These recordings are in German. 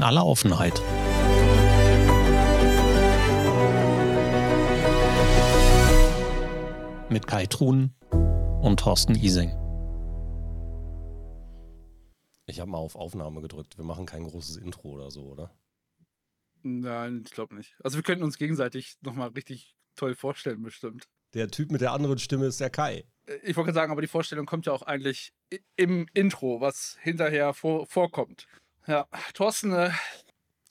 in aller Offenheit. Mit Kai Truhn und Thorsten Ising. Ich habe mal auf Aufnahme gedrückt. Wir machen kein großes Intro oder so, oder? Nein, ich glaube nicht. Also wir könnten uns gegenseitig nochmal richtig toll vorstellen, bestimmt. Der Typ mit der anderen Stimme ist der Kai. Äh, ich wollte sagen, aber die Vorstellung kommt ja auch eigentlich im Intro, was hinterher vor, vorkommt. Ja, Thorsten, äh,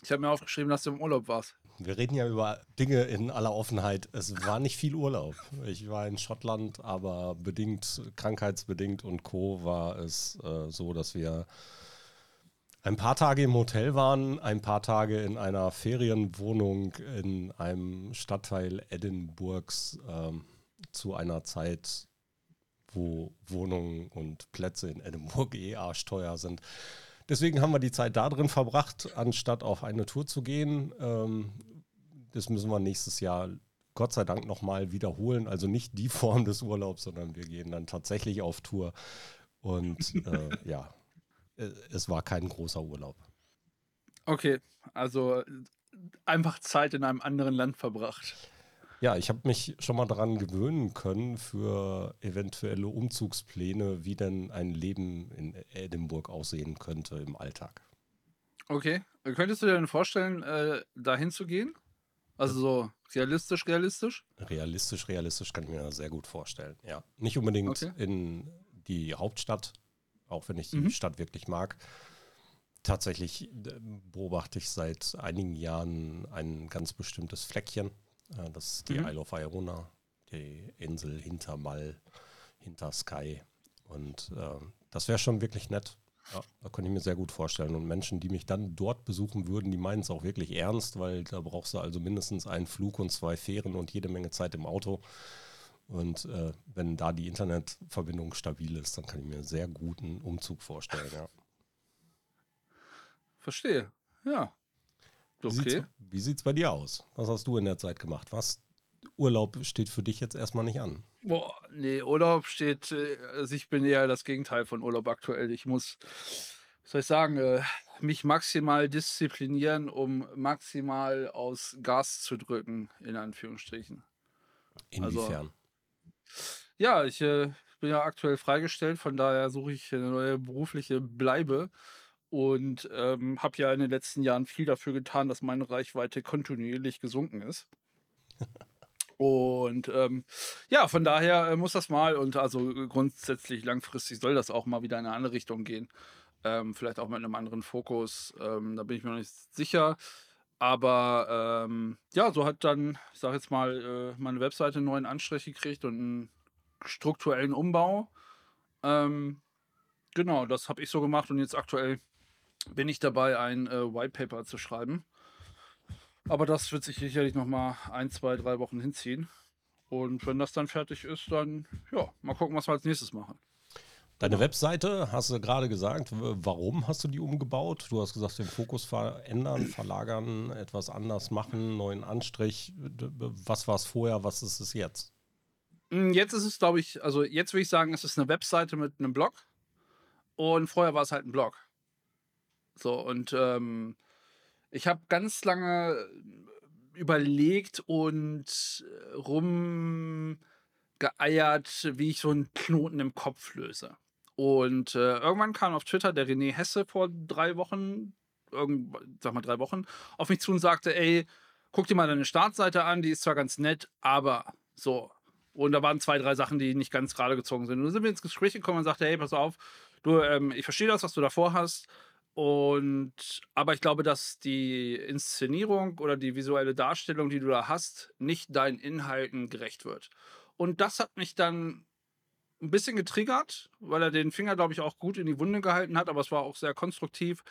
ich habe mir aufgeschrieben, dass du im Urlaub warst. Wir reden ja über Dinge in aller Offenheit. Es war nicht viel Urlaub. Ich war in Schottland, aber bedingt, krankheitsbedingt und Co. war es äh, so, dass wir ein paar Tage im Hotel waren, ein paar Tage in einer Ferienwohnung in einem Stadtteil Edinburghs äh, zu einer Zeit, wo Wohnungen und Plätze in Edinburgh eh arschteuer sind. Deswegen haben wir die Zeit da drin verbracht, anstatt auf eine Tour zu gehen. Ähm, das müssen wir nächstes Jahr Gott sei Dank nochmal wiederholen. Also nicht die Form des Urlaubs, sondern wir gehen dann tatsächlich auf Tour. Und äh, ja, äh, es war kein großer Urlaub. Okay, also einfach Zeit in einem anderen Land verbracht. Ja, ich habe mich schon mal daran gewöhnen können für eventuelle Umzugspläne, wie denn ein Leben in Edinburgh aussehen könnte im Alltag. Okay, könntest du dir denn vorstellen, äh, dahin zu gehen? Also so realistisch, realistisch? Realistisch, realistisch kann ich mir sehr gut vorstellen, ja. Nicht unbedingt okay. in die Hauptstadt, auch wenn ich die mhm. Stadt wirklich mag. Tatsächlich äh, beobachte ich seit einigen Jahren ein ganz bestimmtes Fleckchen das ist die mhm. Isle of Iona, die Insel hinter Mal, hinter Sky. Und äh, das wäre schon wirklich nett. Ja, da könnte ich mir sehr gut vorstellen. Und Menschen, die mich dann dort besuchen würden, die meinen es auch wirklich ernst, weil da brauchst du also mindestens einen Flug und zwei Fähren und jede Menge Zeit im Auto. Und äh, wenn da die Internetverbindung stabil ist, dann kann ich mir sehr guten Umzug vorstellen, ja. Verstehe, ja. Okay. Wie sieht es bei dir aus? Was hast du in der Zeit gemacht? Was Urlaub steht für dich jetzt erstmal nicht an? Boah, nee, Urlaub steht, äh, also ich bin eher das Gegenteil von Urlaub aktuell. Ich muss, was soll ich sagen, äh, mich maximal disziplinieren, um maximal aus Gas zu drücken, in Anführungsstrichen. Inwiefern? Also, ja, ich äh, bin ja aktuell freigestellt, von daher suche ich eine neue berufliche Bleibe und ähm, habe ja in den letzten Jahren viel dafür getan, dass meine Reichweite kontinuierlich gesunken ist. Und ähm, ja, von daher äh, muss das mal und also grundsätzlich langfristig soll das auch mal wieder in eine andere Richtung gehen. Ähm, vielleicht auch mit einem anderen Fokus. Ähm, da bin ich mir noch nicht sicher. Aber ähm, ja, so hat dann, ich sage jetzt mal, äh, meine Webseite einen neuen Anstrich gekriegt und einen strukturellen Umbau. Ähm, genau, das habe ich so gemacht und jetzt aktuell bin ich dabei, ein äh, White Paper zu schreiben. Aber das wird sich sicherlich noch mal ein, zwei, drei Wochen hinziehen. Und wenn das dann fertig ist, dann ja, mal gucken, was wir als nächstes machen. Deine Webseite, hast du gerade gesagt, warum hast du die umgebaut? Du hast gesagt, den Fokus verändern, verlagern, etwas anders machen, neuen Anstrich. Was war es vorher, was ist es jetzt? Hm, jetzt ist es, glaube ich, also jetzt würde ich sagen, es ist eine Webseite mit einem Blog. Und vorher war es halt ein Blog. So, und ähm, ich habe ganz lange überlegt und äh, rumgeeiert, wie ich so einen Knoten im Kopf löse. Und äh, irgendwann kam auf Twitter der René Hesse vor drei Wochen, irgend, sag mal drei Wochen, auf mich zu und sagte, ey, guck dir mal deine Startseite an, die ist zwar ganz nett, aber so. Und da waren zwei, drei Sachen, die nicht ganz gerade gezogen sind. Und dann sind wir ins Gespräch gekommen und sagte, hey, pass auf, du, ähm, ich verstehe das, was du davor hast. Und aber ich glaube, dass die Inszenierung oder die visuelle Darstellung, die du da hast, nicht deinen Inhalten gerecht wird. Und das hat mich dann ein bisschen getriggert, weil er den Finger, glaube ich, auch gut in die Wunde gehalten hat, aber es war auch sehr konstruktiv.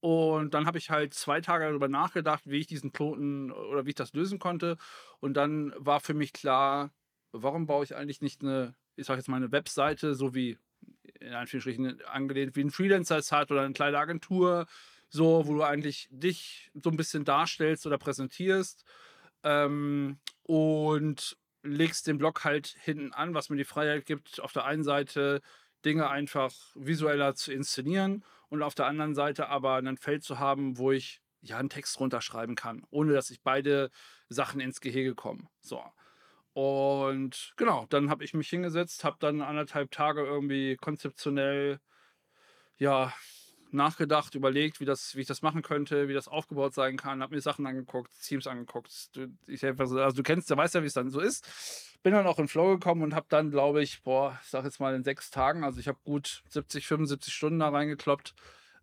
Und dann habe ich halt zwei Tage darüber nachgedacht, wie ich diesen Knoten oder wie ich das lösen konnte. Und dann war für mich klar, warum baue ich eigentlich nicht eine, ich sage jetzt mal eine Webseite, so wie in Anführungsstrichen angelehnt wie ein Freelancer es hat oder eine kleine Agentur, so, wo du eigentlich dich so ein bisschen darstellst oder präsentierst ähm, und legst den Blog halt hinten an, was mir die Freiheit gibt, auf der einen Seite Dinge einfach visueller zu inszenieren und auf der anderen Seite aber ein Feld zu haben, wo ich ja einen Text runterschreiben kann, ohne dass ich beide Sachen ins Gehege kommen. So. Und genau, dann habe ich mich hingesetzt, habe dann anderthalb Tage irgendwie konzeptionell ja nachgedacht, überlegt, wie, das, wie ich das machen könnte, wie das aufgebaut sein kann, habe mir Sachen angeguckt, Teams angeguckt. Ich, also du kennst, du weißt ja, wie es dann so ist. Bin dann auch in Flow gekommen und habe dann, glaube ich, boah, ich sag jetzt mal in sechs Tagen, also ich habe gut 70, 75 Stunden da reingekloppt,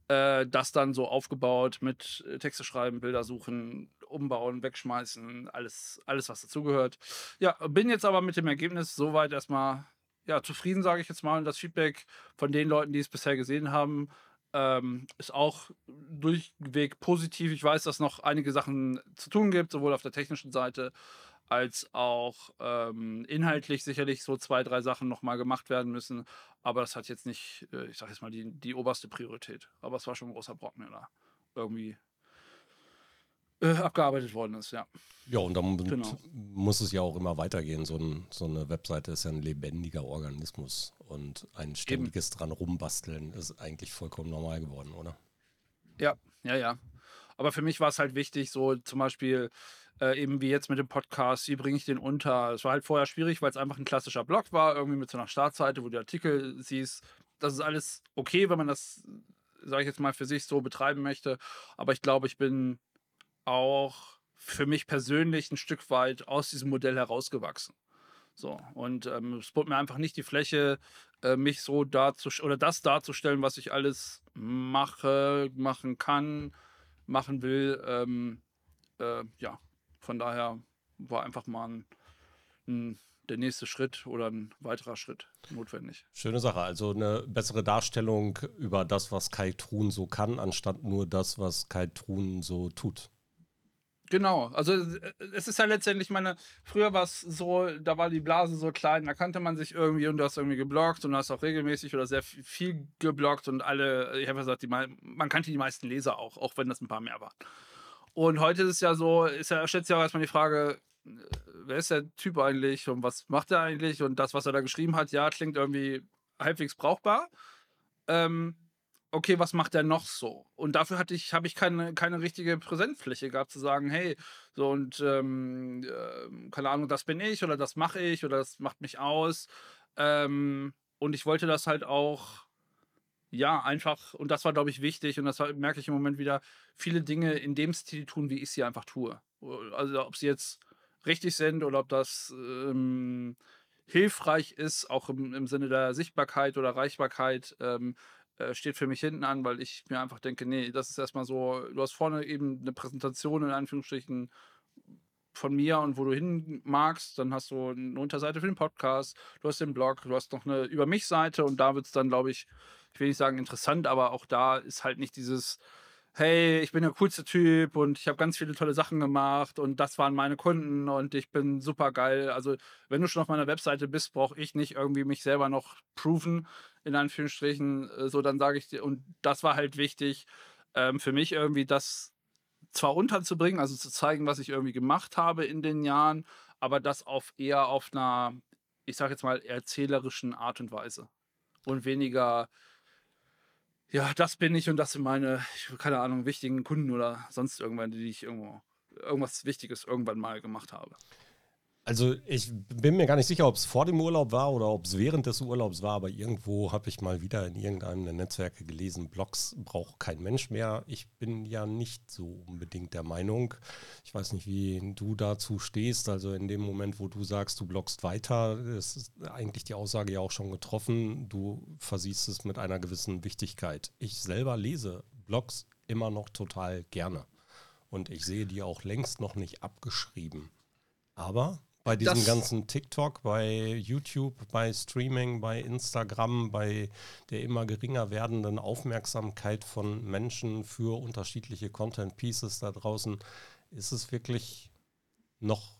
äh, das dann so aufgebaut mit äh, Texte schreiben, Bilder suchen, umbauen, wegschmeißen, alles, alles was dazugehört. Ja, bin jetzt aber mit dem Ergebnis soweit erstmal ja, zufrieden, sage ich jetzt mal. Und das Feedback von den Leuten, die es bisher gesehen haben, ähm, ist auch durchweg positiv. Ich weiß, dass noch einige Sachen zu tun gibt, sowohl auf der technischen Seite als auch ähm, inhaltlich sicherlich so zwei, drei Sachen nochmal gemacht werden müssen. Aber das hat jetzt nicht, äh, ich sage jetzt mal, die, die oberste Priorität. Aber es war schon ein großer Brocken, der da irgendwie äh, abgearbeitet worden ist, ja. Ja, und dann genau. muss es ja auch immer weitergehen. So, ein, so, eine Webseite ist ja ein lebendiger Organismus und ein ständiges Eben. dran rumbasteln ist eigentlich vollkommen normal geworden, oder? Ja, ja, ja. Aber für mich war es halt wichtig, so zum Beispiel äh, eben wie jetzt mit dem Podcast, wie bringe ich den unter? Es war halt vorher schwierig, weil es einfach ein klassischer Blog war, irgendwie mit so einer Startseite, wo du Artikel siehst. Das ist alles okay, wenn man das, sage ich jetzt mal, für sich so betreiben möchte. Aber ich glaube, ich bin auch für mich persönlich ein Stück weit aus diesem Modell herausgewachsen. So, und ähm, es bot mir einfach nicht die Fläche, äh, mich so darzustellen oder das darzustellen, was ich alles mache, machen kann, machen will. Ähm, äh, ja, von daher war einfach mal ein, ein, der nächste Schritt oder ein weiterer Schritt notwendig. Schöne Sache, also eine bessere Darstellung über das, was Kai Truhn so kann, anstatt nur das, was Kai Truhn so tut. Genau, also äh, es ist ja letztendlich meine, früher war es so, da war die Blase so klein, da kannte man sich irgendwie und du hast irgendwie geblockt und hast auch regelmäßig oder sehr viel geblockt und alle, ich habe gesagt, die, man kannte die meisten Leser auch, auch wenn das ein paar mehr waren. Und heute ist es ja so, ist ja, stellt sich auch erstmal die Frage, äh, wer ist der Typ eigentlich und was macht er eigentlich und das, was er da geschrieben hat, ja, klingt irgendwie halbwegs brauchbar. Ähm, okay, was macht der noch so? Und dafür hatte ich, habe ich keine, keine richtige Präsenzfläche gehabt, zu sagen, hey, so und ähm, äh, keine Ahnung, das bin ich oder das mache ich oder das macht mich aus. Ähm, und ich wollte das halt auch, ja, einfach, und das war, glaube ich, wichtig, und das war, merke ich im Moment wieder, viele Dinge in dem Stil tun, wie ich sie einfach tue. Also ob sie jetzt richtig sind oder ob das ähm, hilfreich ist, auch im, im Sinne der Sichtbarkeit oder Reichbarkeit. Ähm, äh, steht für mich hinten an, weil ich mir einfach denke, nee, das ist erstmal so, du hast vorne eben eine Präsentation in Anführungsstrichen von mir und wo du hin magst, dann hast du eine Unterseite für den Podcast, du hast den Blog, du hast noch eine Über mich Seite und da wird es dann, glaube ich, ich will nicht sagen interessant, aber auch da ist halt nicht dieses, hey, ich bin der coolste Typ und ich habe ganz viele tolle Sachen gemacht und das waren meine Kunden und ich bin super geil. Also, wenn du schon auf meiner Webseite bist, brauche ich nicht irgendwie mich selber noch proven, in Anführungsstrichen. Äh, so, dann sage ich dir, und das war halt wichtig ähm, für mich irgendwie, das zwar unterzubringen, also zu zeigen, was ich irgendwie gemacht habe in den Jahren, aber das auf eher auf einer, ich sage jetzt mal, erzählerischen Art und Weise und weniger ja, das bin ich und das sind meine, keine Ahnung, wichtigen Kunden oder sonst irgendwann, die ich irgendwo, irgendwas Wichtiges irgendwann mal gemacht habe. Also ich bin mir gar nicht sicher, ob es vor dem Urlaub war oder ob es während des Urlaubs war, aber irgendwo habe ich mal wieder in irgendeinem der Netzwerke gelesen, Blogs braucht kein Mensch mehr. Ich bin ja nicht so unbedingt der Meinung. Ich weiß nicht, wie du dazu stehst. Also in dem Moment, wo du sagst, du bloggst weiter, ist eigentlich die Aussage ja auch schon getroffen. Du versiehst es mit einer gewissen Wichtigkeit. Ich selber lese Blogs immer noch total gerne. Und ich sehe die auch längst noch nicht abgeschrieben. Aber bei diesem das ganzen TikTok, bei YouTube, bei Streaming, bei Instagram, bei der immer geringer werdenden Aufmerksamkeit von Menschen für unterschiedliche Content Pieces da draußen, ist es wirklich noch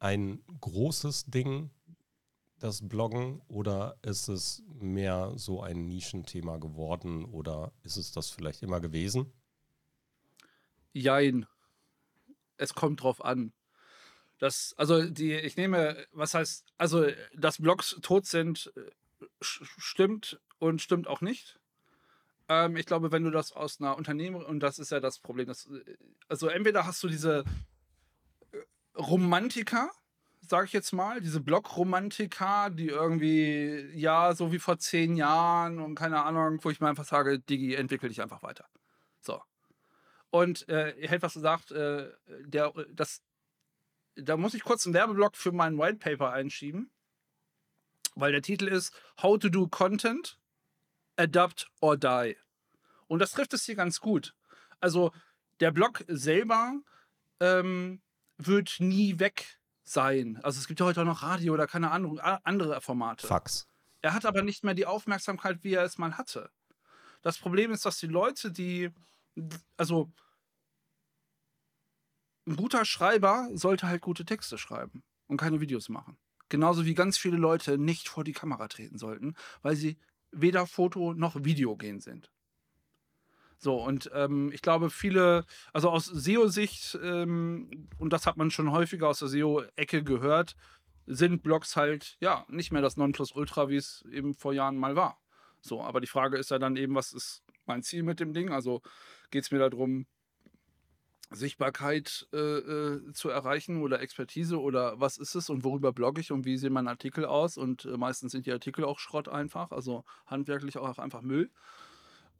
ein großes Ding, das Bloggen, oder ist es mehr so ein Nischenthema geworden oder ist es das vielleicht immer gewesen? Jein. Es kommt drauf an. Das, also die, ich nehme, was heißt, also dass Blogs tot sind, äh, stimmt und stimmt auch nicht. Ähm, ich glaube, wenn du das aus einer Unternehmer, und das ist ja das Problem, dass, äh, also entweder hast du diese äh, Romantiker, sage ich jetzt mal, diese Blog-Romantiker, die irgendwie, ja, so wie vor zehn Jahren und keine Ahnung, wo ich mir einfach sage, Digi, entwickel dich einfach weiter. So. Und äh, hält was gesagt, äh, der, das, da muss ich kurz einen Werbeblock für meinen White Paper einschieben, weil der Titel ist How to do Content, Adapt or Die. Und das trifft es hier ganz gut. Also der Blog selber ähm, wird nie weg sein. Also es gibt ja heute auch noch Radio oder keine Ahnung, andere Formate. Fax. Er hat aber nicht mehr die Aufmerksamkeit, wie er es mal hatte. Das Problem ist, dass die Leute, die, also ein guter Schreiber sollte halt gute Texte schreiben und keine Videos machen. Genauso wie ganz viele Leute nicht vor die Kamera treten sollten, weil sie weder Foto noch Video gehen sind. So, und ähm, ich glaube, viele, also aus SEO-Sicht, ähm, und das hat man schon häufiger aus der SEO-Ecke gehört, sind Blogs halt, ja, nicht mehr das Nonplusultra, wie es eben vor Jahren mal war. So, aber die Frage ist ja dann eben, was ist mein Ziel mit dem Ding? Also geht es mir darum, Sichtbarkeit äh, äh, zu erreichen oder Expertise oder was ist es und worüber blogge ich und wie sehen meine Artikel aus und äh, meistens sind die Artikel auch Schrott einfach, also handwerklich auch einfach Müll.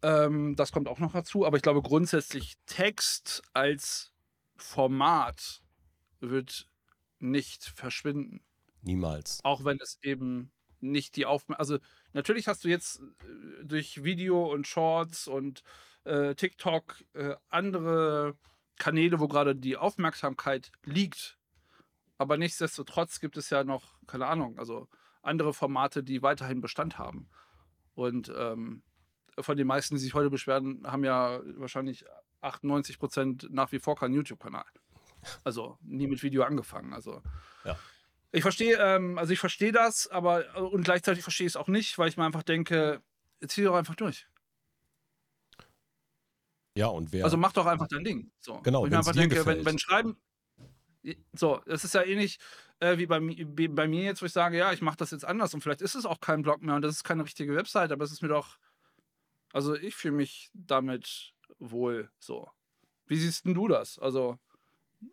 Ähm, das kommt auch noch dazu, aber ich glaube grundsätzlich Text als Format wird nicht verschwinden. Niemals. Auch wenn es eben nicht die Aufmerksamkeit, also natürlich hast du jetzt äh, durch Video und Shorts und äh, TikTok äh, andere Kanäle, wo gerade die Aufmerksamkeit liegt. Aber nichtsdestotrotz gibt es ja noch, keine Ahnung, also andere Formate, die weiterhin Bestand haben. Und ähm, von den meisten, die sich heute beschweren, haben ja wahrscheinlich 98 Prozent nach wie vor keinen YouTube-Kanal. Also nie mit Video angefangen. Also ja. ich verstehe, ähm, also ich verstehe das, aber und gleichzeitig verstehe ich es auch nicht, weil ich mir einfach denke, zieh doch einfach durch. Ja, und wer. Also mach doch einfach dein Ding. So. Genau, ich einfach denke, wenn, wenn Schreiben. So, es ist ja ähnlich äh, wie bei, wie bei mir jetzt, wo ich sage, ja, ich mache das jetzt anders und vielleicht ist es auch kein Blog mehr und das ist keine richtige Website, aber es ist mir doch. Also ich fühle mich damit wohl so. Wie siehst denn du das? Also,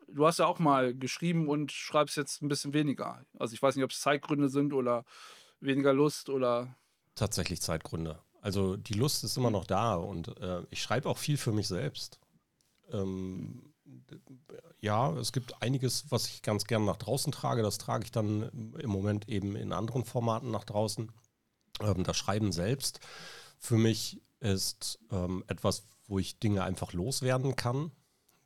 du hast ja auch mal geschrieben und schreibst jetzt ein bisschen weniger. Also ich weiß nicht, ob es Zeitgründe sind oder weniger Lust oder. Tatsächlich Zeitgründe. Also die Lust ist immer noch da und äh, ich schreibe auch viel für mich selbst. Ähm, ja, es gibt einiges, was ich ganz gern nach draußen trage. Das trage ich dann im Moment eben in anderen Formaten nach draußen. Ähm, das Schreiben selbst für mich ist ähm, etwas, wo ich Dinge einfach loswerden kann.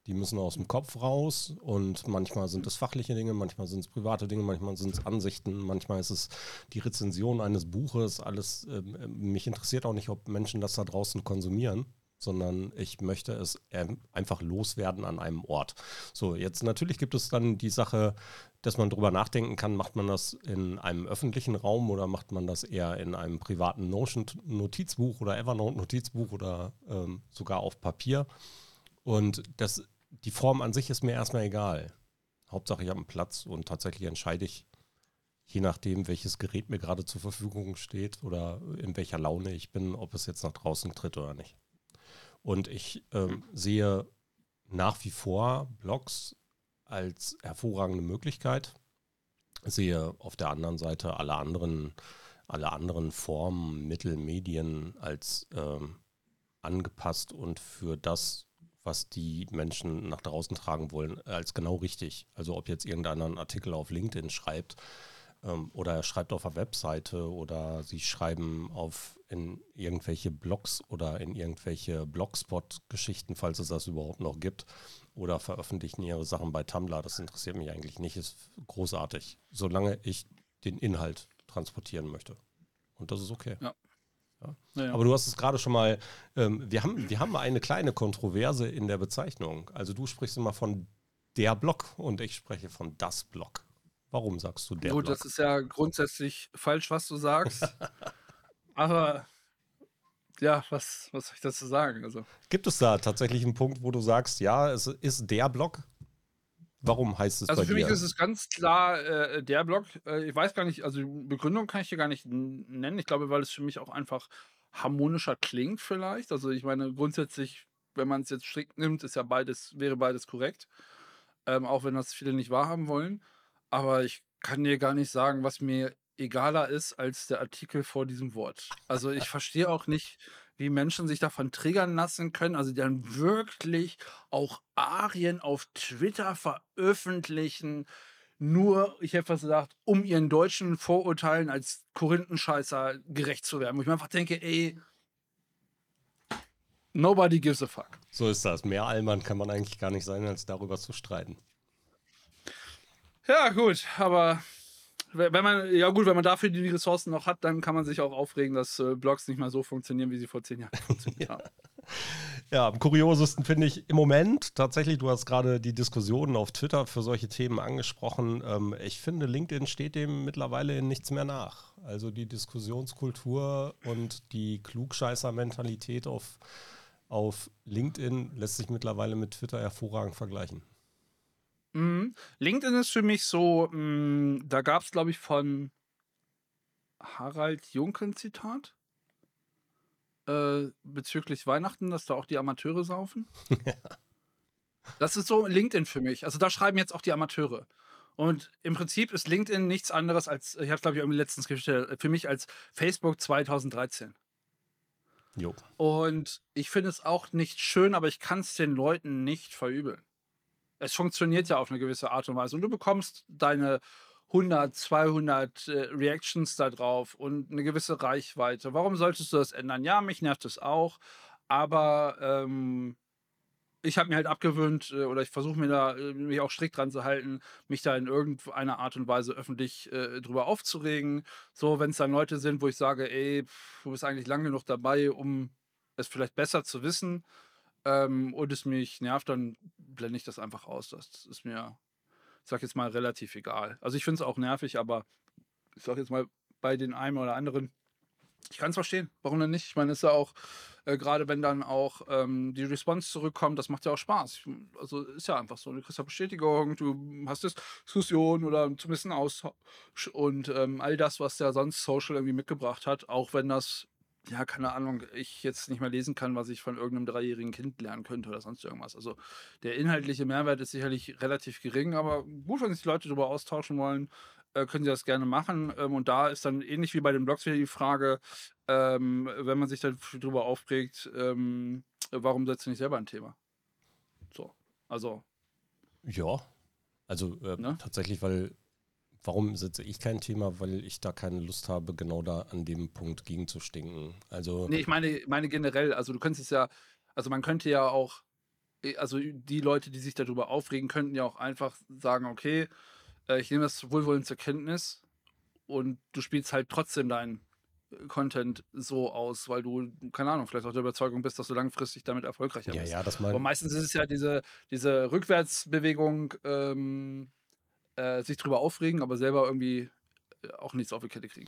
Die müssen aus dem Kopf raus und manchmal sind es fachliche Dinge, manchmal sind es private Dinge, manchmal sind es Ansichten, manchmal ist es die Rezension eines Buches. Alles, äh, mich interessiert auch nicht, ob Menschen das da draußen konsumieren, sondern ich möchte es äh, einfach loswerden an einem Ort. So, jetzt natürlich gibt es dann die Sache, dass man darüber nachdenken kann, macht man das in einem öffentlichen Raum oder macht man das eher in einem privaten Notion-Notizbuch oder Evernote-Notizbuch oder ähm, sogar auf Papier. Und das, die Form an sich ist mir erstmal egal. Hauptsache, ich habe einen Platz und tatsächlich entscheide ich, je nachdem, welches Gerät mir gerade zur Verfügung steht oder in welcher Laune ich bin, ob es jetzt nach draußen tritt oder nicht. Und ich ähm, sehe nach wie vor Blogs als hervorragende Möglichkeit. Sehe auf der anderen Seite alle anderen, alle anderen Formen, Mittel, Medien als ähm, angepasst und für das was die Menschen nach draußen tragen wollen, als genau richtig. Also ob jetzt irgendeiner einen Artikel auf LinkedIn schreibt ähm, oder er schreibt auf einer Webseite oder sie schreiben auf in irgendwelche Blogs oder in irgendwelche Blogspot-Geschichten, falls es das überhaupt noch gibt, oder veröffentlichen ihre Sachen bei Tumblr. Das interessiert mich eigentlich nicht, ist großartig, solange ich den Inhalt transportieren möchte. Und das ist okay. Ja. Ja. Ja. Aber du hast es gerade schon mal, ähm, wir, haben, wir haben eine kleine Kontroverse in der Bezeichnung. Also du sprichst immer von der Block und ich spreche von das Block. Warum sagst du der Gut, Block? das ist ja grundsätzlich falsch, was du sagst. Aber ja, was, was soll ich dazu sagen? Also. Gibt es da tatsächlich einen Punkt, wo du sagst, ja, es ist der Block? Warum heißt es Also für mich ist es ganz klar äh, der Blog. Äh, ich weiß gar nicht, also die Begründung kann ich hier gar nicht nennen. Ich glaube, weil es für mich auch einfach harmonischer klingt vielleicht. Also ich meine, grundsätzlich, wenn man es jetzt strikt nimmt, ist ja beides, wäre beides korrekt. Ähm, auch wenn das viele nicht wahrhaben wollen. Aber ich kann dir gar nicht sagen, was mir egaler ist als der Artikel vor diesem Wort. Also ich verstehe auch nicht, wie Menschen sich davon triggern lassen können, also die dann wirklich auch Arien auf Twitter veröffentlichen, nur, ich hätte fast gesagt, um ihren deutschen Vorurteilen als Korinthenscheißer gerecht zu werden. Wo ich mir einfach denke, ey, nobody gives a fuck. So ist das. Mehr Allmann kann man eigentlich gar nicht sein, als darüber zu streiten. Ja, gut, aber wenn man, ja gut, wenn man dafür die Ressourcen noch hat, dann kann man sich auch aufregen, dass äh, Blogs nicht mehr so funktionieren, wie sie vor zehn Jahren funktioniert haben. Ja, am kuriosesten finde ich im Moment tatsächlich, du hast gerade die Diskussionen auf Twitter für solche Themen angesprochen. Ähm, ich finde, LinkedIn steht dem mittlerweile in nichts mehr nach. Also die Diskussionskultur und die Klugscheißer-Mentalität auf, auf LinkedIn lässt sich mittlerweile mit Twitter hervorragend vergleichen. Mhm. LinkedIn ist für mich so, mh, mm, da gab es, glaube ich, von Harald Junke ein Zitat äh, bezüglich Weihnachten, dass da auch die Amateure saufen. das ist so LinkedIn für mich. Also da schreiben jetzt auch die Amateure. Und im Prinzip ist LinkedIn nichts anderes als, ich habe es glaube ich irgendwie letztens gestellt, für mich als Facebook 2013. Jo. Und ich finde es auch nicht schön, aber ich kann es den Leuten nicht verübeln es funktioniert ja auf eine gewisse Art und Weise. Und du bekommst deine 100, 200 äh, Reactions da drauf und eine gewisse Reichweite. Warum solltest du das ändern? Ja, mich nervt es auch, aber ähm, ich habe mir halt abgewöhnt äh, oder ich versuche mir da äh, mich auch strikt dran zu halten, mich da in irgendeiner Art und Weise öffentlich äh, drüber aufzuregen. So, wenn es dann Leute sind, wo ich sage, ey, pff, du bist eigentlich lang genug dabei, um es vielleicht besser zu wissen, ähm, und es mich nervt, dann blende ich das einfach aus. Das ist mir, ich sag jetzt mal, relativ egal. Also ich finde es auch nervig, aber ich sag jetzt mal, bei den einen oder anderen, ich kann es verstehen. Warum denn nicht? Ich meine, es ist ja auch, äh, gerade wenn dann auch ähm, die Response zurückkommt, das macht ja auch Spaß. Ich, also ist ja einfach so. Du kriegst ja Bestätigung, du hast Diskussion oder zumindest einen Austausch und ähm, all das, was der sonst Social irgendwie mitgebracht hat, auch wenn das ja, keine Ahnung, ich jetzt nicht mehr lesen kann, was ich von irgendeinem dreijährigen Kind lernen könnte oder sonst irgendwas. Also der inhaltliche Mehrwert ist sicherlich relativ gering, aber gut, wenn sich die Leute darüber austauschen wollen, äh, können sie das gerne machen. Ähm, und da ist dann ähnlich wie bei den Blogs wieder die Frage, ähm, wenn man sich darüber aufregt, ähm, warum setzt du nicht selber ein Thema? So, also. Ja, also äh, ne? tatsächlich, weil warum setze ich kein Thema? Weil ich da keine Lust habe, genau da an dem Punkt gegenzustinken. Also. Nee, ich meine, meine generell, also du könntest es ja, also man könnte ja auch, äh, also die Leute, die sich darüber aufregen, könnten ja auch einfach sagen, okay, äh, ich nehme das wohlwollend zur Kenntnis und du spielst halt trotzdem deinen äh, Content so aus, weil du, keine Ahnung, vielleicht auch der Überzeugung bist, dass du langfristig damit erfolgreicher ja, bist. Ja, das mal. Aber meistens ist es ja diese, diese Rückwärtsbewegung, ähm, äh, sich drüber aufregen, aber selber irgendwie äh, auch nichts auf die Kette kriegen.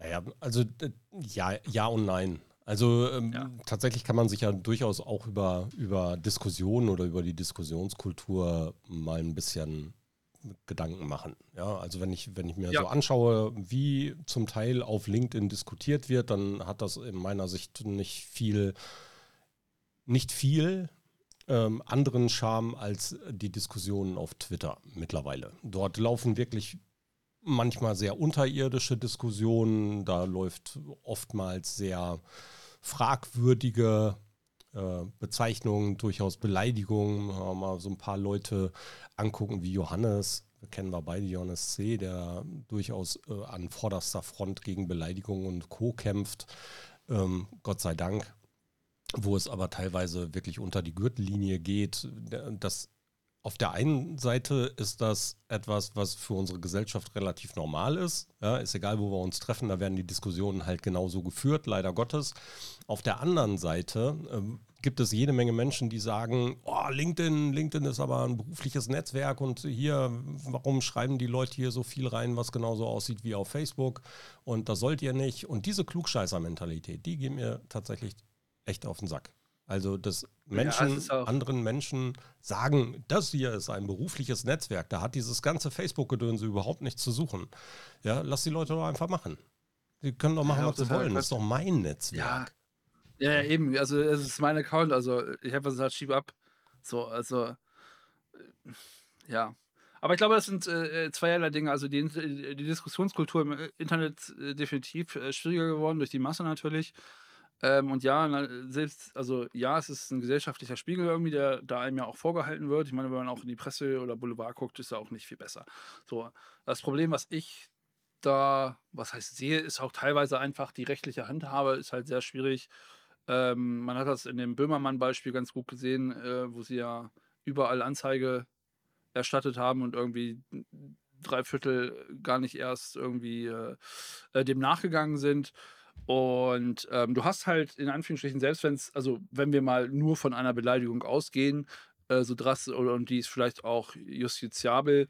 Ja, also ja, ja und nein. Also ähm, ja. tatsächlich kann man sich ja durchaus auch über, über Diskussionen oder über die Diskussionskultur mal ein bisschen Gedanken machen. Ja, also wenn ich, wenn ich mir ja. so anschaue, wie zum Teil auf LinkedIn diskutiert wird, dann hat das in meiner Sicht nicht viel, nicht viel ähm, anderen Charme als die Diskussionen auf Twitter mittlerweile. Dort laufen wirklich manchmal sehr unterirdische Diskussionen, da läuft oftmals sehr fragwürdige äh, Bezeichnungen, durchaus Beleidigungen. Mal so ein paar Leute angucken wie Johannes, kennen wir beide, Johannes C., der durchaus äh, an vorderster Front gegen Beleidigungen und Co. kämpft. Ähm, Gott sei Dank wo es aber teilweise wirklich unter die Gürtellinie geht. Das auf der einen Seite ist das etwas, was für unsere Gesellschaft relativ normal ist. Ja, ist egal, wo wir uns treffen, da werden die Diskussionen halt genauso geführt, leider Gottes. Auf der anderen Seite ähm, gibt es jede Menge Menschen, die sagen, oh, LinkedIn, LinkedIn ist aber ein berufliches Netzwerk und hier, warum schreiben die Leute hier so viel rein, was genauso aussieht wie auf Facebook und das sollt ihr nicht. Und diese Klugscheißer-Mentalität, die geht mir tatsächlich echt auf den Sack. Also, dass Menschen, ja, anderen Menschen sagen, das hier ist ein berufliches Netzwerk, da hat dieses ganze Facebook-Gedönse überhaupt nichts zu suchen. Ja, lass die Leute doch einfach machen. Die können doch machen, Ja, was sie wollen. Das ist doch mein Netzwerk. Ja, ja, eben. Also es ist mein Account, also ich habe gesagt, schieb ab. So, also äh, ja. Aber ich glaube, das sind äh, zweierlei Dinge. Also die, die Diskussionskultur im äh, Internet äh, definitiv äh, schwieriger geworden, durch die Masse natürlich. Ähm, und ja, selbst, also ja, es ist ein gesellschaftlicher Spiegel irgendwie, der da einem ja auch vorgehalten wird. Ich meine, wenn man auch in die Presse oder Boulevard guckt, ist er auch nicht viel besser. So, das Problem, was ich da, was heißt sehe, ist auch teilweise einfach die rechtliche Handhabe, ist halt sehr schwierig. Ähm, man hat das in dem Böhmermann-Beispiel ganz gut gesehen, äh, wo sie ja überall Anzeige erstattet haben und irgendwie drei Viertel gar nicht erst irgendwie äh, äh, dem nachgegangen sind. Und ähm, du hast halt in Anführungsstrichen, selbst wenn es, also wenn wir mal nur von einer Beleidigung ausgehen, äh, so drastisch oder und die ist vielleicht auch justiziabel,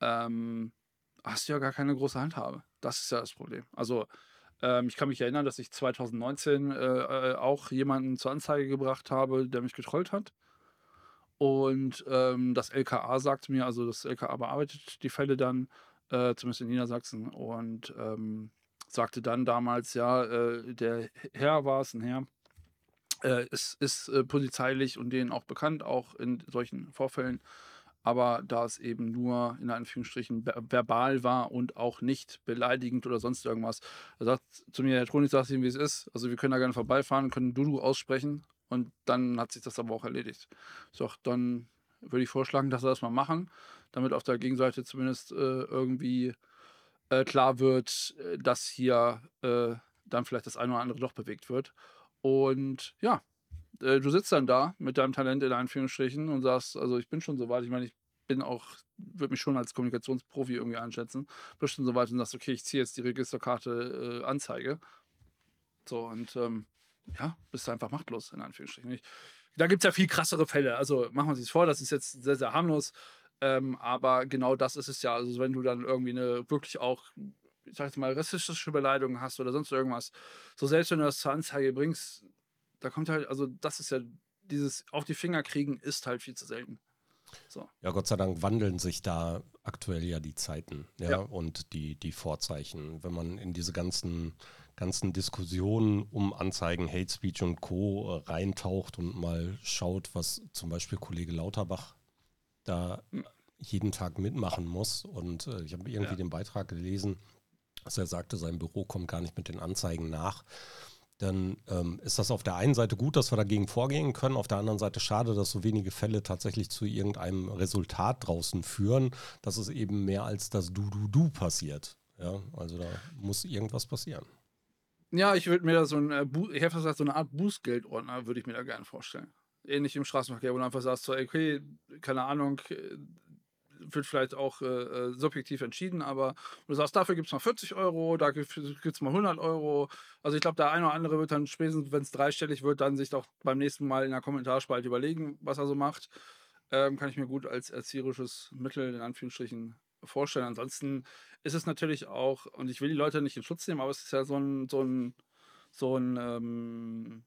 ähm, hast du ja gar keine große Handhabe. Das ist ja das Problem. Also ähm, ich kann mich erinnern, dass ich 2019 äh, äh, auch jemanden zur Anzeige gebracht habe, der mich getrollt hat. Und ähm, das LKA sagte mir, also das LKA bearbeitet die Fälle dann, äh, zumindest in Niedersachsen, und ähm, sagte dann damals, ja, äh, der Herr war es, ein Herr, äh, ist, ist äh, polizeilich und denen auch bekannt, auch in solchen Vorfällen. Aber da es eben nur in Anführungsstrichen ver- verbal war und auch nicht beleidigend oder sonst irgendwas. Er sagt zu mir, Herr Tronig, sagt ihm, wie es ist. Also wir können da gerne vorbeifahren, können Dudu aussprechen und dann hat sich das aber auch erledigt. So, dann würde ich vorschlagen, dass wir das mal machen, damit auf der Gegenseite zumindest äh, irgendwie äh, klar wird, äh, dass hier äh, dann vielleicht das eine oder andere doch bewegt wird. Und ja, äh, du sitzt dann da mit deinem Talent in Anführungsstrichen und sagst, also ich bin schon so weit, ich meine, ich bin auch, würde mich schon als Kommunikationsprofi irgendwie einschätzen, bist schon so weit und sagst, okay, ich ziehe jetzt die Registerkarte äh, Anzeige. So, und ähm, ja, bist du einfach machtlos, in Anführungsstrichen. Ich, da gibt es ja viel krassere Fälle. Also machen wir uns vor, das ist jetzt sehr, sehr harmlos. Ähm, aber genau das ist es ja. Also wenn du dann irgendwie eine wirklich auch, ich sag jetzt mal, rassistische Beleidigung hast oder sonst irgendwas, so selbst wenn du das zur Anzeige bringst, da kommt halt, also das ist ja, dieses auf die Finger kriegen ist halt viel zu selten. So. Ja, Gott sei Dank wandeln sich da aktuell ja die Zeiten ja, Ja. und die, die Vorzeichen. Wenn man in diese ganzen, ganzen Diskussionen um Anzeigen, Hate Speech und Co. reintaucht und mal schaut, was zum Beispiel Kollege Lauterbach da jeden Tag mitmachen muss. Und äh, ich habe irgendwie Ja. den Beitrag gelesen, dass er sagte, sein Büro kommt gar nicht mit den Anzeigen nach dann ähm, ist das auf der einen Seite gut, dass wir dagegen vorgehen können, auf der anderen Seite schade, dass so wenige Fälle tatsächlich zu irgendeinem Resultat draußen führen, dass es eben mehr als das Du-Du-Du passiert. Ja, also da muss irgendwas passieren. Ja, ich würde mir da so ein, äh, ich habe gesagt, so eine Art Bußgeldordner würde ich mir da gerne vorstellen. Ähnlich im Straßenverkehr, wo du einfach sagst, so, okay, keine Ahnung, äh, wird vielleicht auch äh, äh, subjektiv entschieden, aber du sagst, dafür gibt es mal 40 Euro, da gibt es mal 100 Euro. Also ich glaube, der eine oder andere wird dann spätestens, wenn es dreistellig wird, dann sich doch beim nächsten Mal in der Kommentarspalte überlegen, was er so macht. Ähm, kann ich mir gut als erzieherisches Mittel in Anführungsstrichen vorstellen. Ansonsten ist es natürlich auch, und ich will die Leute nicht in Schutz nehmen, aber es ist ja so ein, so ein, so ein, ähm,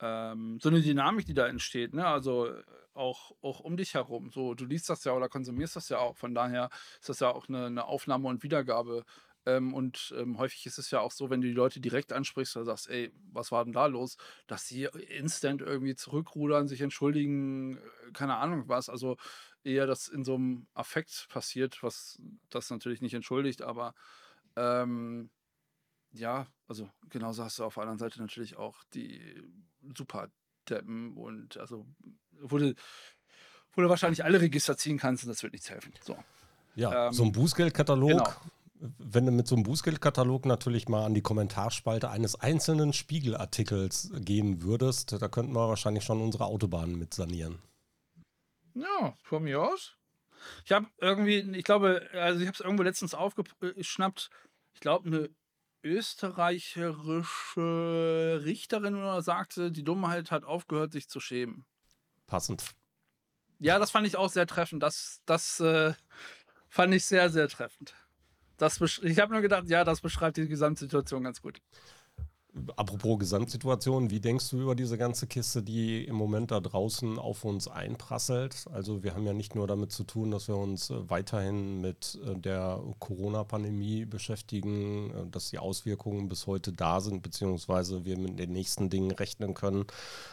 ähm, so eine Dynamik, die da entsteht, ne? Also äh, auch, auch um dich herum. So, du liest das ja oder konsumierst das ja auch. Von daher ist das ja auch eine, eine Aufnahme und Wiedergabe. Ähm, und ähm, häufig ist es ja auch so, wenn du die Leute direkt ansprichst oder sagst, ey, was war denn da los, dass sie instant irgendwie zurückrudern, sich entschuldigen, äh, keine Ahnung was. Also eher das in so einem Affekt passiert, was das natürlich nicht entschuldigt, aber ähm, ja, also genauso hast du auf der anderen Seite natürlich auch die Superdeppen und also wo du, wo du wahrscheinlich alle Register ziehen kannst und das wird nichts helfen. So. Ja, Ähm, so ein Bußgeldkatalog. genau. Wenn du mit so einem Bußgeldkatalog natürlich mal an die Kommentarspalte eines einzelnen Spiegelartikels gehen würdest, da könnten wir wahrscheinlich schon unsere Autobahnen mit sanieren. Ja, von mir aus. Ich habe irgendwie, ich glaube, also ich habe es irgendwo letztens aufgeschnappt. Ich glaube, eine österreichische Richterin oder sagte, die Dummheit hat aufgehört, sich zu schämen. Passend. Ja, das fand ich auch sehr treffend. Das, das äh, fand ich sehr, sehr treffend. Das ich habe nur gedacht, ja, das beschreibt die Gesamtsituation ganz gut. Apropos Gesamtsituation, wie denkst du über diese ganze Kiste, die im Moment da draußen auf uns einprasselt? Also wir haben ja nicht nur damit zu tun, dass wir uns äh, weiterhin mit äh, der Corona-Pandemie beschäftigen, äh, dass die Auswirkungen bis heute da sind, beziehungsweise wir mit den nächsten Dingen rechnen können.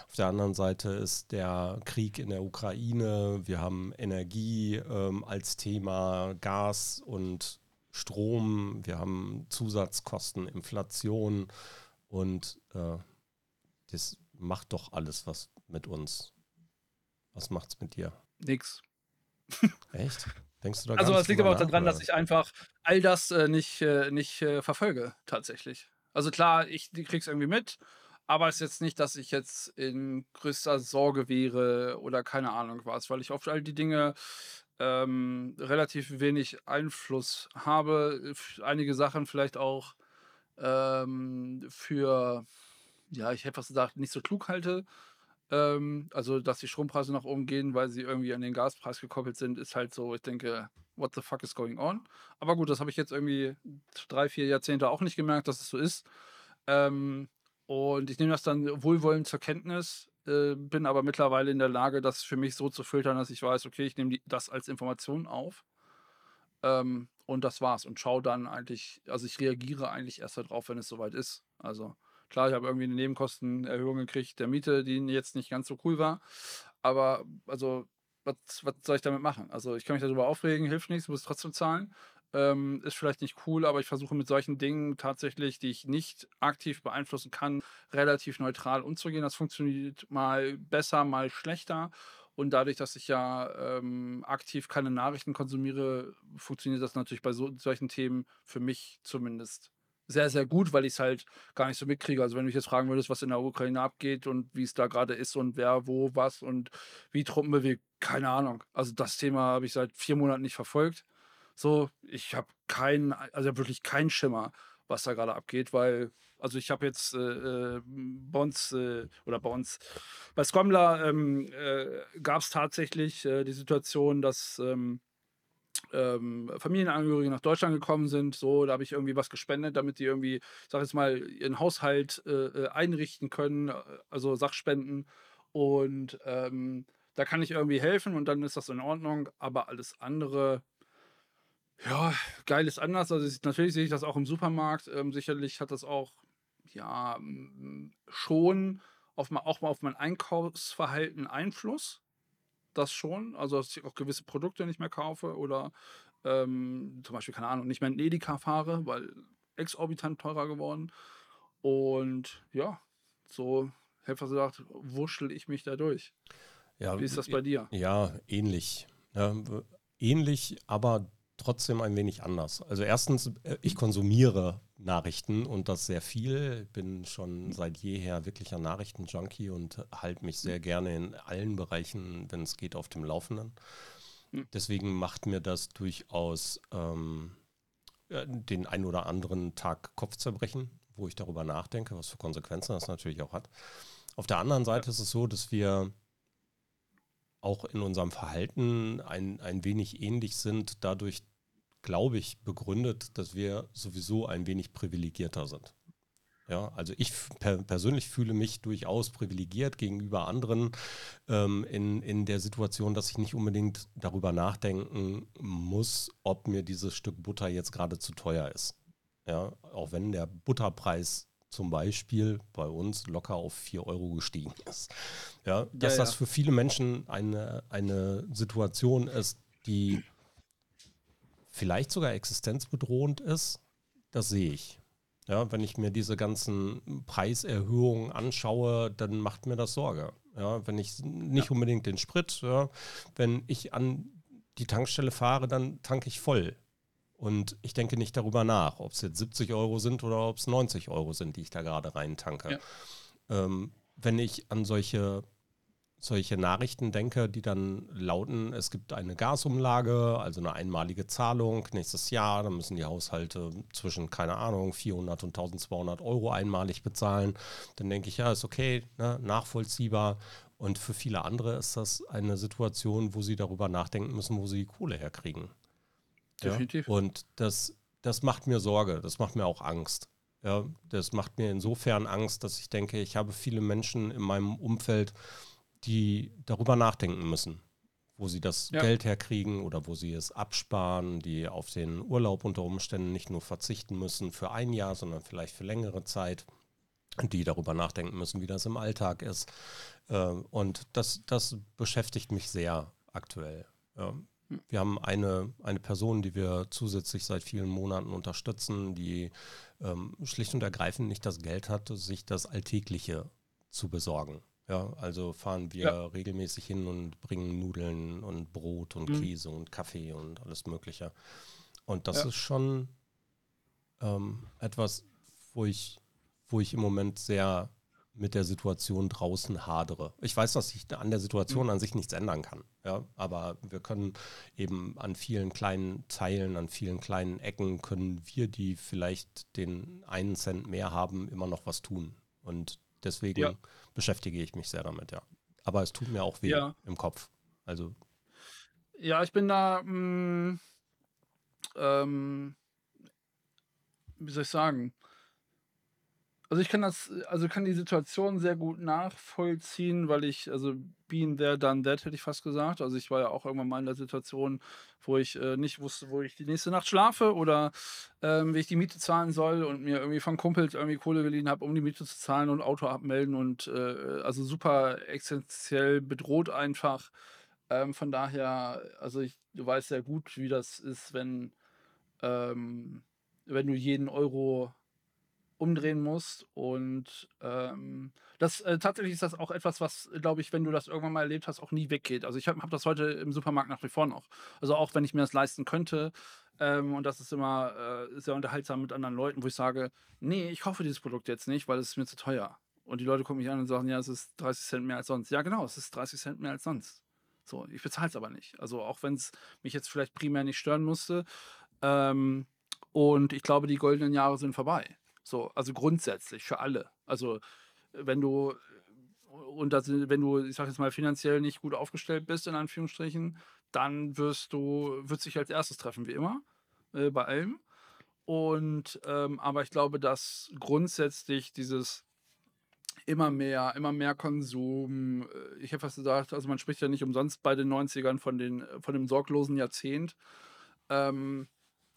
Auf der anderen Seite ist der Krieg in der Ukraine, wir haben Energie ähm, als Thema, Gas und Strom, wir haben Zusatzkosten, Inflation. Und äh, das macht doch alles was mit uns. Was macht's mit dir? Nix. Echt? Denkst du da Also es liegt aber auch daran, dass ich einfach all das äh, nicht, äh, nicht äh, verfolge, tatsächlich. Also klar, ich krieg's irgendwie mit, aber es ist jetzt nicht, dass ich jetzt in größter Sorge wäre oder keine Ahnung was, weil ich auf all die Dinge ähm, relativ wenig Einfluss habe. Einige Sachen vielleicht auch ähm, für, ja, ich hätte fast gesagt, nicht so klug halte. Ähm, also, dass die Strompreise nach oben gehen, weil sie irgendwie an den Gaspreis gekoppelt sind, ist halt so, ich denke, what the fuck is going on? Aber gut, das habe ich jetzt irgendwie drei, vier Jahrzehnte auch nicht gemerkt, dass es so ist. Ähm, und ich nehme das dann wohlwollend zur Kenntnis, äh, bin aber mittlerweile in der Lage, das für mich so zu filtern, dass ich weiß, okay, ich nehme die, das als Information auf. Ähm, und das war's. Und schaue dann eigentlich, also ich reagiere eigentlich erst darauf, wenn es soweit ist. Also klar, ich habe irgendwie eine Nebenkostenerhöhung gekriegt der Miete, die jetzt nicht ganz so cool war. Aber also, was, was soll ich damit machen? Also ich kann mich darüber aufregen, hilft nichts, muss trotzdem zahlen. Ähm, ist vielleicht nicht cool, aber ich versuche mit solchen Dingen tatsächlich, die ich nicht aktiv beeinflussen kann, relativ neutral umzugehen. Das funktioniert mal besser, mal schlechter. Und dadurch, dass ich ja ähm, aktiv keine Nachrichten konsumiere, funktioniert das natürlich bei so, solchen Themen für mich zumindest sehr, sehr gut, weil ich es halt gar nicht so mitkriege. Also wenn du mich jetzt fragen würdest, was in der Ukraine abgeht und wie es da gerade ist und wer, wo, was und wie Truppen bewegt, keine Ahnung. Also das Thema habe ich seit vier Monaten nicht verfolgt. So, ich habe keinen, also wirklich keinen Schimmer, was da gerade abgeht, weil, also ich habe jetzt äh, äh, bei uns, äh, oder bei uns, bei Scrambler ähm, äh, gab es tatsächlich äh, die Situation, dass ähm, ähm, Familienangehörige nach Deutschland gekommen sind. So, da habe ich irgendwie was gespendet, damit die irgendwie, ich sag jetzt mal, ihren Haushalt äh, einrichten können, also Sachspenden. Und ähm, da kann ich irgendwie helfen und dann ist das in Ordnung. Aber alles andere, ja, geil ist anders. Also ich, natürlich sehe ich das auch im Supermarkt. Ähm, sicherlich hat das auch, ja, schon auf, ma- auch mal auf mein Einkaufsverhalten Einfluss das schon. Also, dass ich auch gewisse Produkte nicht mehr kaufe oder ähm, zum Beispiel, keine Ahnung, nicht mehr in Edeka fahre, weil exorbitant teurer geworden. Und ja, so, Helfer gesagt, wurschtel ich mich da durch. Ja, Wie ist das bei dir? Ja, ähnlich. Ja, w- ähnlich, aber trotzdem ein wenig anders. Also erstens, äh, ich konsumiere Nachrichten und das sehr viel. Bin schon seit jeher wirklicher Nachrichtenjunkie und halte mich sehr gerne in allen Bereichen, wenn es geht, auf dem Laufenden. Hm. Deswegen macht mir das durchaus ähm, äh, den ein oder anderen Tag Kopfzerbrechen, wo ich darüber nachdenke, was für Konsequenzen das natürlich auch hat. Auf der anderen Seite ist es so, dass wir auch in unserem Verhalten ein, ein wenig ähnlich sind, dadurch, glaube ich, begründet, dass wir sowieso ein wenig privilegierter sind. Ja, also ich per, persönlich fühle mich durchaus privilegiert gegenüber anderen ähm, in, in der Situation, dass ich nicht unbedingt darüber nachdenken muss, ob mir dieses Stück Butter jetzt gerade zu teuer ist. Ja, auch wenn der Butterpreis zum Beispiel bei uns locker auf 4 Euro gestiegen ist. Ja, dass Ja, das ja. für viele Menschen eine, eine Situation ist, die vielleicht sogar existenzbedrohend ist, das sehe ich. Ja, wenn ich mir diese ganzen Preiserhöhungen anschaue, dann macht mir das Sorge. Ja, wenn ich nicht unbedingt den Sprit, ja, wenn ich an die Tankstelle fahre, dann tanke ich voll. Und ich denke nicht darüber nach, ob es jetzt 70 Euro sind oder ob es 90 Euro sind, die ich da gerade rein tanke. Ja. Ähm, wenn ich an solche, solche Nachrichten denke, die dann lauten, es gibt eine Gasumlage, also eine einmalige Zahlung nächstes Jahr, dann müssen die Haushalte zwischen, keine Ahnung, 400 und 1200 Euro einmalig bezahlen, dann denke ich, ja, ist okay, ne, nachvollziehbar. Und für viele andere ist das eine Situation, wo sie darüber nachdenken müssen, wo sie die Kohle herkriegen. Definitiv. Ja? Und das, das macht mir Sorge, das macht mir auch Angst. Ja, das macht mir insofern Angst, dass ich denke, ich habe viele Menschen in meinem Umfeld, die darüber nachdenken müssen, wo sie das Ja. Geld herkriegen oder wo sie es absparen, die auf den Urlaub unter Umständen nicht nur verzichten müssen für ein Jahr, sondern vielleicht für längere Zeit, die darüber nachdenken müssen, wie das im Alltag ist. Äh, Und das, das beschäftigt mich sehr aktuell. Ja. Wir haben eine, eine Person, die wir zusätzlich seit vielen Monaten unterstützen, die ähm, schlicht und ergreifend nicht das Geld hat, sich das Alltägliche zu besorgen. Ja, also fahren wir Ja. regelmäßig hin und bringen Nudeln und Brot und Mhm. Käse und Kaffee und alles Mögliche. Und das Ja. ist schon ähm, etwas, wo ich, wo ich im Moment sehr mit der Situation draußen hadere. Ich weiß, dass ich an der Situation an sich nichts ändern kann. Ja, aber wir können eben an vielen kleinen Teilen, an vielen kleinen Ecken können wir, die vielleicht den einen Cent mehr haben, immer noch was tun. Und deswegen Ja. beschäftige ich mich sehr damit, ja. Aber es tut mir auch weh Ja. im Kopf. Also Ja, ich bin da, mh, ähm, wie soll ich sagen? Also ich kann das, also kann die Situation sehr gut nachvollziehen, weil ich, also being there, done that, hätte ich fast gesagt. Also ich war ja auch irgendwann mal in der Situation, wo ich äh, nicht wusste, wo ich die nächste Nacht schlafe oder ähm, wie ich die Miete zahlen soll und mir irgendwie von Kumpels irgendwie Kohle geliehen habe, um die Miete zu zahlen und Auto abmelden und äh, also super existenziell bedroht einfach. Ähm, von daher, also ich, du weißt sehr gut, wie das ist, wenn, ähm, wenn du jeden Euro umdrehen musst. Und ähm, das äh, tatsächlich ist das auch etwas, was, glaube ich, wenn du das irgendwann mal erlebt hast, auch nie weggeht. Also ich habe hab das heute im Supermarkt nach wie vor noch. Also auch wenn ich mir das leisten könnte. Ähm, und das ist immer äh, sehr unterhaltsam mit anderen Leuten, wo ich sage, nee, ich kaufe dieses Produkt jetzt nicht, weil es ist mir zu teuer. Und die Leute gucken mich an und sagen, ja, es ist 30 Cent mehr als sonst. Ja, genau, es ist 30 Cent mehr als sonst. So, ich bezahle es aber nicht. Also auch wenn es mich jetzt vielleicht primär nicht stören musste. Ähm, und ich glaube, die goldenen Jahre sind vorbei. So, also grundsätzlich für alle. Also wenn du und das, wenn du, ich sag jetzt mal, finanziell nicht gut aufgestellt bist, in Anführungsstrichen, dann wirst du, wird sich als erstes treffen, wie immer, äh, bei allem. Und ähm, aber ich glaube, dass grundsätzlich dieses immer mehr, immer mehr Konsum, äh, ich hätte fast gesagt, also man spricht ja nicht umsonst bei den 90ern von, den, von dem sorglosen Jahrzehnt. Ähm,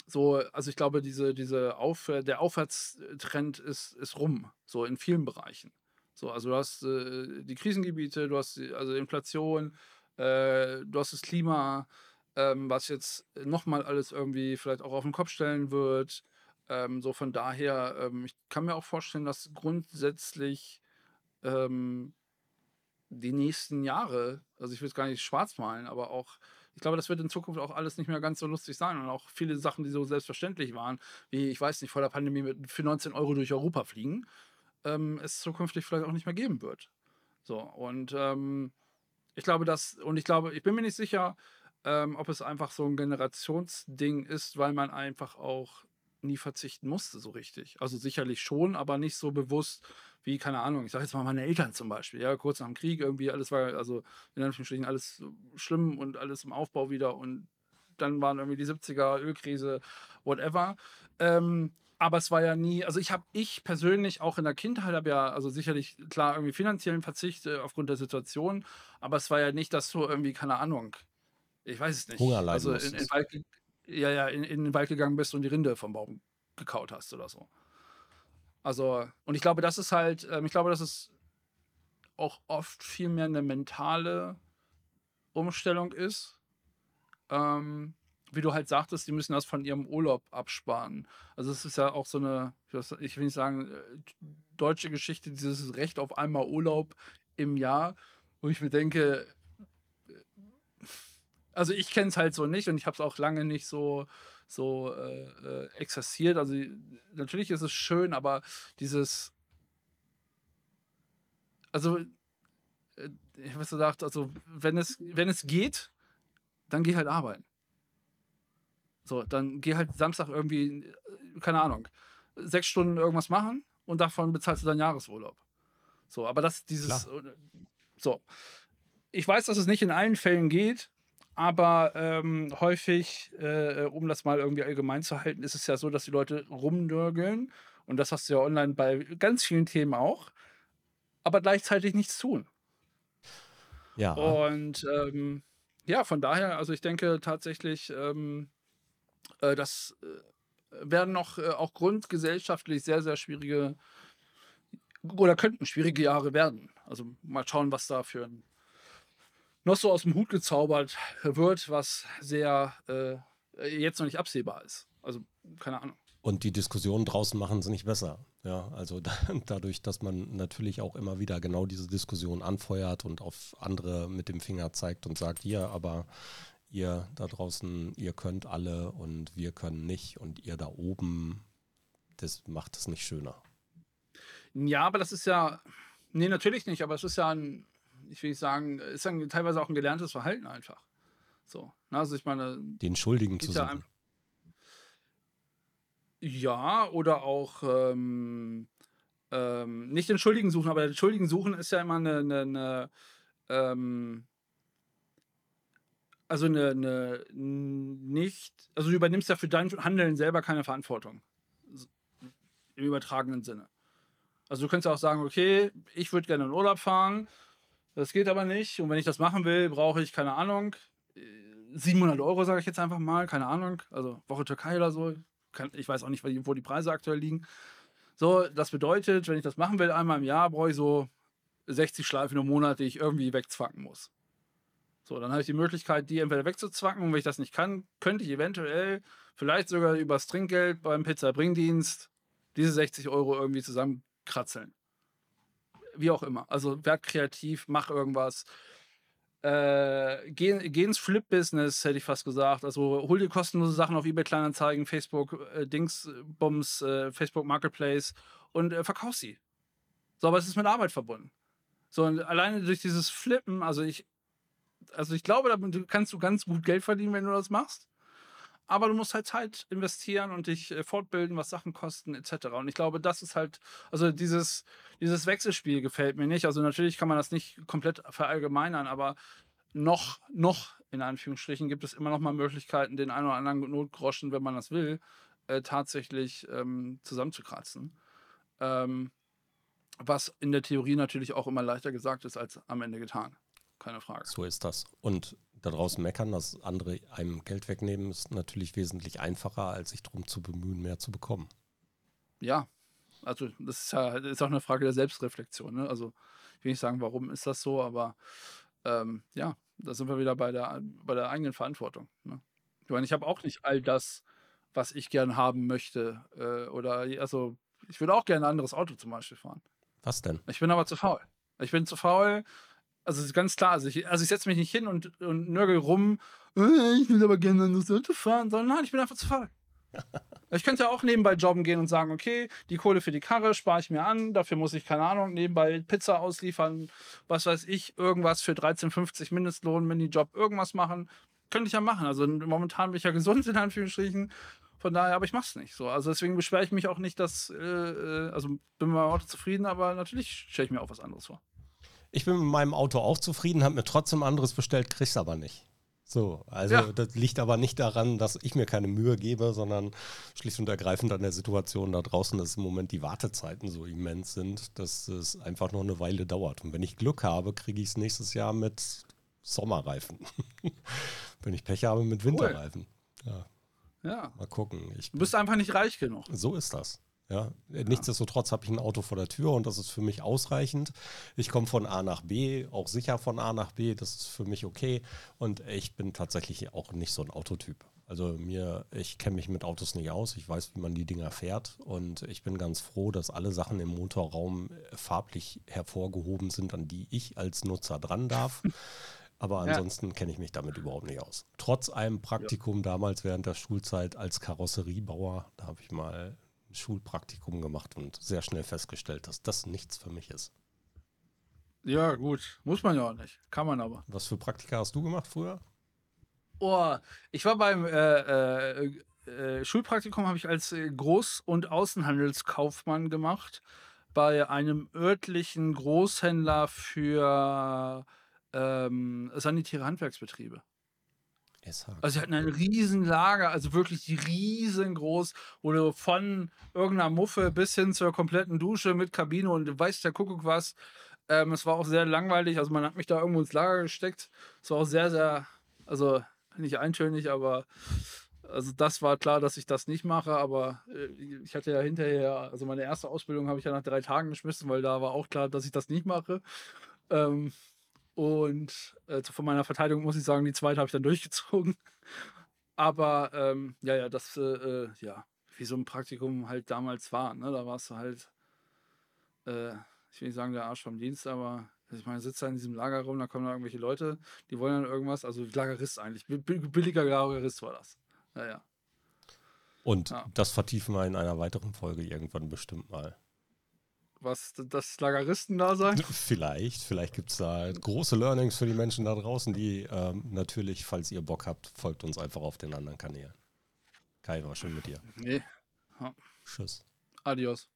so, also ich glaube, diese, diese Auf, der Aufwärtstrend ist, ist rum, so in vielen Bereichen. So, also du hast äh, die Krisengebiete, du hast die, also Inflation, äh, du hast das Klima, ähm, was jetzt nochmal alles irgendwie vielleicht auch auf den Kopf stellen wird. Ähm, so von daher, ähm, ich kann mir auch vorstellen, dass grundsätzlich ähm, die nächsten Jahre, also ich will es gar nicht schwarz malen, aber auch, ich glaube, das wird in Zukunft auch alles nicht mehr ganz so lustig sein und auch viele Sachen, die so selbstverständlich waren, wie, ich weiß nicht, vor der Pandemie mit, für 19 Euro durch Europa fliegen, ähm, es zukünftig vielleicht auch nicht mehr geben wird. So, und ähm, ich glaube, dass, und ich glaube, ich bin mir nicht sicher, ähm, ob es einfach so ein Generationsding ist, weil man einfach auch nie verzichten musste, so richtig. Also sicherlich schon, aber nicht so bewusst wie, keine Ahnung, ich sage jetzt mal meine Eltern zum Beispiel, ja, kurz nach dem Krieg irgendwie, alles war, also in Anführungsstrichen alles schlimm und alles im Aufbau wieder und dann waren irgendwie die 70er, Ölkrise, whatever. Ähm, aber es war ja nie, also ich habe, ich persönlich auch in der Kindheit habe ja, also sicherlich klar irgendwie finanziellen Verzicht äh, aufgrund der Situation, aber es war ja nicht, dass du irgendwie, keine Ahnung, ich weiß es nicht. Hunger leiden also in, in, musstest. Ja, ja, in, in den Wald gegangen bist und die Rinde vom Baum gekaut hast oder so. Also, und ich glaube, das ist halt, ähm, ich glaube, das ist auch oft viel mehr eine mentale Umstellung ist. Ähm, wie du halt sagtest, die müssen das von ihrem Urlaub absparen. Also es ist ja auch so eine, ich will nicht sagen, äh, deutsche Geschichte, dieses Recht auf einmal Urlaub im Jahr, wo ich mir denke, also ich kenne es halt so nicht und ich habe es auch lange nicht so, so äh, äh, exerziert. Also natürlich ist es schön, aber dieses, also äh, ich habe gesagt, also wenn es, wenn es geht, dann geh halt arbeiten. So, dann geh halt Samstag irgendwie, äh, keine Ahnung, sechs Stunden irgendwas machen und davon bezahlst du deinen Jahresurlaub. So, aber das, dieses, äh, so. Ich weiß, dass es nicht in allen Fällen geht, aber ähm, häufig, äh, um das mal irgendwie allgemein zu halten, ist es ja so, dass die Leute rumnörgeln Und das hast du ja online bei ganz vielen Themen auch, aber gleichzeitig nichts tun. Ja. Und ähm, ja, von daher, also ich denke tatsächlich, ähm, äh, das äh, werden noch äh, auch grundgesellschaftlich sehr, sehr schwierige oder könnten schwierige Jahre werden. Also mal schauen, was da für ein noch so aus dem Hut gezaubert wird, was sehr äh, jetzt noch nicht absehbar ist. Also keine Ahnung. Und die Diskussionen draußen machen es nicht besser. Ja, also da, dadurch, dass man natürlich auch immer wieder genau diese Diskussion anfeuert und auf andere mit dem Finger zeigt und sagt, hier, aber ihr da draußen, ihr könnt alle und wir können nicht und ihr da oben, das macht es nicht schöner. Ja, aber das ist ja, nee, natürlich nicht, aber es ist ja ein, ich will nicht sagen, ist ja teilweise auch ein gelerntes Verhalten einfach. So, ne, also ich meine. Den Schuldigen zu suchen. Ja, oder auch ähm, ähm, nicht den Schuldigen suchen, aber den Schuldigen suchen ist ja immer eine, eine, eine ähm, also eine, eine nicht, also du übernimmst ja für dein Handeln selber keine Verantwortung. Im übertragenen Sinne. Also du könntest auch sagen, okay, ich würde gerne in Urlaub fahren, das geht aber nicht. Und wenn ich das machen will, brauche ich, keine Ahnung, 700 Euro, sage ich jetzt einfach mal, keine Ahnung, also Woche Türkei oder so, ich weiß auch nicht, wo die Preise aktuell liegen. So, das bedeutet, wenn ich das machen will, einmal im Jahr, brauche ich so 60 Schleifen im Monat, die ich irgendwie wegzwacken muss. So, dann habe ich die Möglichkeit, die entweder wegzuzwacken und wenn ich das nicht kann, könnte ich eventuell vielleicht sogar über das Trinkgeld beim Pizza-Bringdienst diese 60 Euro irgendwie zusammenkratzeln. Wie auch immer. Also werd kreativ, mach irgendwas. Äh, geh, geh ins Flip-Business, hätte ich fast gesagt. Also hol dir kostenlose Sachen auf eBay Kleinanzeigen, Facebook, äh, Dingsbums, äh, Facebook Marketplace und äh, verkauf sie. So, aber es ist mit Arbeit verbunden. So, und alleine durch dieses Flippen, also ich, also ich glaube, damit kannst du ganz gut Geld verdienen, wenn du das machst. Aber du musst halt Zeit investieren und dich äh, fortbilden, was Sachen kosten, etc. Und ich glaube, das ist halt, also dieses, dieses Wechselspiel gefällt mir nicht. Also natürlich kann man das nicht komplett verallgemeinern, aber noch, noch in Anführungsstrichen gibt es immer noch mal Möglichkeiten, den einen oder anderen Notgroschen, wenn man das will, äh, tatsächlich ähm, zusammenzukratzen. Ähm, was in der Theorie natürlich auch immer leichter gesagt ist als am Ende getan. Keine Frage. So ist das. Und da draußen meckern, dass andere einem Geld wegnehmen, ist natürlich wesentlich einfacher, als sich darum zu bemühen, mehr zu bekommen. Ja, also das ist ja ist auch eine Frage der Selbstreflexion. Ne? Also ich will nicht sagen, warum ist das so, aber ähm, ja, da sind wir wieder bei der, bei der eigenen Verantwortung. Ne? Ich meine, ich habe auch nicht all das, was ich gern haben möchte. Äh, oder also ich würde auch gerne ein anderes Auto zum Beispiel fahren. Was denn? Ich bin aber zu faul. Ich bin zu faul, also ist ganz klar, also ich, also ich setze mich nicht hin und, und nörgel rum, äh, ich will aber gerne das Auto fahren, sondern nein, ich bin einfach zu faul. ich könnte ja auch nebenbei jobben gehen und sagen, okay, die Kohle für die Karre spare ich mir an, dafür muss ich, keine Ahnung, nebenbei Pizza ausliefern, was weiß ich, irgendwas für 13,50 Mindestlohn, Minijob, irgendwas machen. Könnte ich ja machen. Also momentan bin ich ja gesund, in Anführungsstrichen. Von daher, aber ich mach's nicht so. Also deswegen beschwere ich mich auch nicht, dass, äh, äh also bin mit meinem Auto zufrieden, aber natürlich stelle ich mir auch was anderes vor. Ich bin mit meinem Auto auch zufrieden, habe mir trotzdem anderes bestellt, krieg's aber nicht. So, also ja. das liegt aber nicht daran, dass ich mir keine Mühe gebe, sondern schlicht und ergreifend an der Situation da draußen, dass im Moment die Wartezeiten so immens sind, dass es einfach noch eine Weile dauert. Und wenn ich Glück habe, kriege ich es nächstes Jahr mit Sommerreifen. wenn ich Pech habe, mit Winterreifen. Cool. Ja. ja. Mal gucken. Ich du bist einfach nicht reich genug. So ist das. Ja, nichtsdestotrotz habe ich ein Auto vor der Tür und das ist für mich ausreichend. Ich komme von A nach B, auch sicher von A nach B, das ist für mich okay. Und ich bin tatsächlich auch nicht so ein Autotyp. Also mir, ich kenne mich mit Autos nicht aus, ich weiß, wie man die Dinger fährt und ich bin ganz froh, dass alle Sachen im Motorraum farblich hervorgehoben sind, an die ich als Nutzer dran darf. Aber ansonsten ja. kenne ich mich damit überhaupt nicht aus. Trotz einem Praktikum ja. damals während der Schulzeit als Karosseriebauer, da habe ich mal Schulpraktikum gemacht und sehr schnell festgestellt, dass das nichts für mich ist. Ja, gut. Muss man ja auch nicht. Kann man aber. Was für Praktika hast du gemacht früher? Oh, ich war beim äh, äh, äh, Schulpraktikum, habe ich als äh, Groß- und Außenhandelskaufmann gemacht bei einem örtlichen Großhändler für ähm, sanitäre Handwerksbetriebe. SH. Also sie hatten ein Riesenlager, also wirklich riesengroß, wo du von irgendeiner Muffe bis hin zur kompletten Dusche mit Kabine und du weißt der Kuckuck was. Ähm, es war auch sehr langweilig, also man hat mich da irgendwo ins Lager gesteckt. Es war auch sehr, sehr, also nicht eintönig, aber also das war klar, dass ich das nicht mache, aber äh, ich hatte ja hinterher, also meine erste Ausbildung habe ich ja nach drei Tagen geschmissen, weil da war auch klar, dass ich das nicht mache. Ähm, und äh, von meiner Verteidigung muss ich sagen, die zweite habe ich dann durchgezogen. Aber ähm, ja, ja, das, äh, äh, ja, wie so ein Praktikum halt damals war. Ne? Da warst du halt, äh, ich will nicht sagen, der Arsch vom Dienst, aber ich meine, sitzt da in diesem Lager rum, da kommen da irgendwelche Leute, die wollen dann irgendwas, also Lagerist eigentlich, billiger Lagerist war das. Ja, ja. Und ja. das vertiefen wir in einer weiteren Folge irgendwann bestimmt mal. Was das Lageristen-Dasein? Vielleicht, vielleicht gibt es da große Learnings für die Menschen da draußen, die ähm, natürlich, falls ihr Bock habt, folgt uns einfach auf den anderen Kanälen. Kai, war schön mit dir. Nee. Ja. Tschüss. Adios.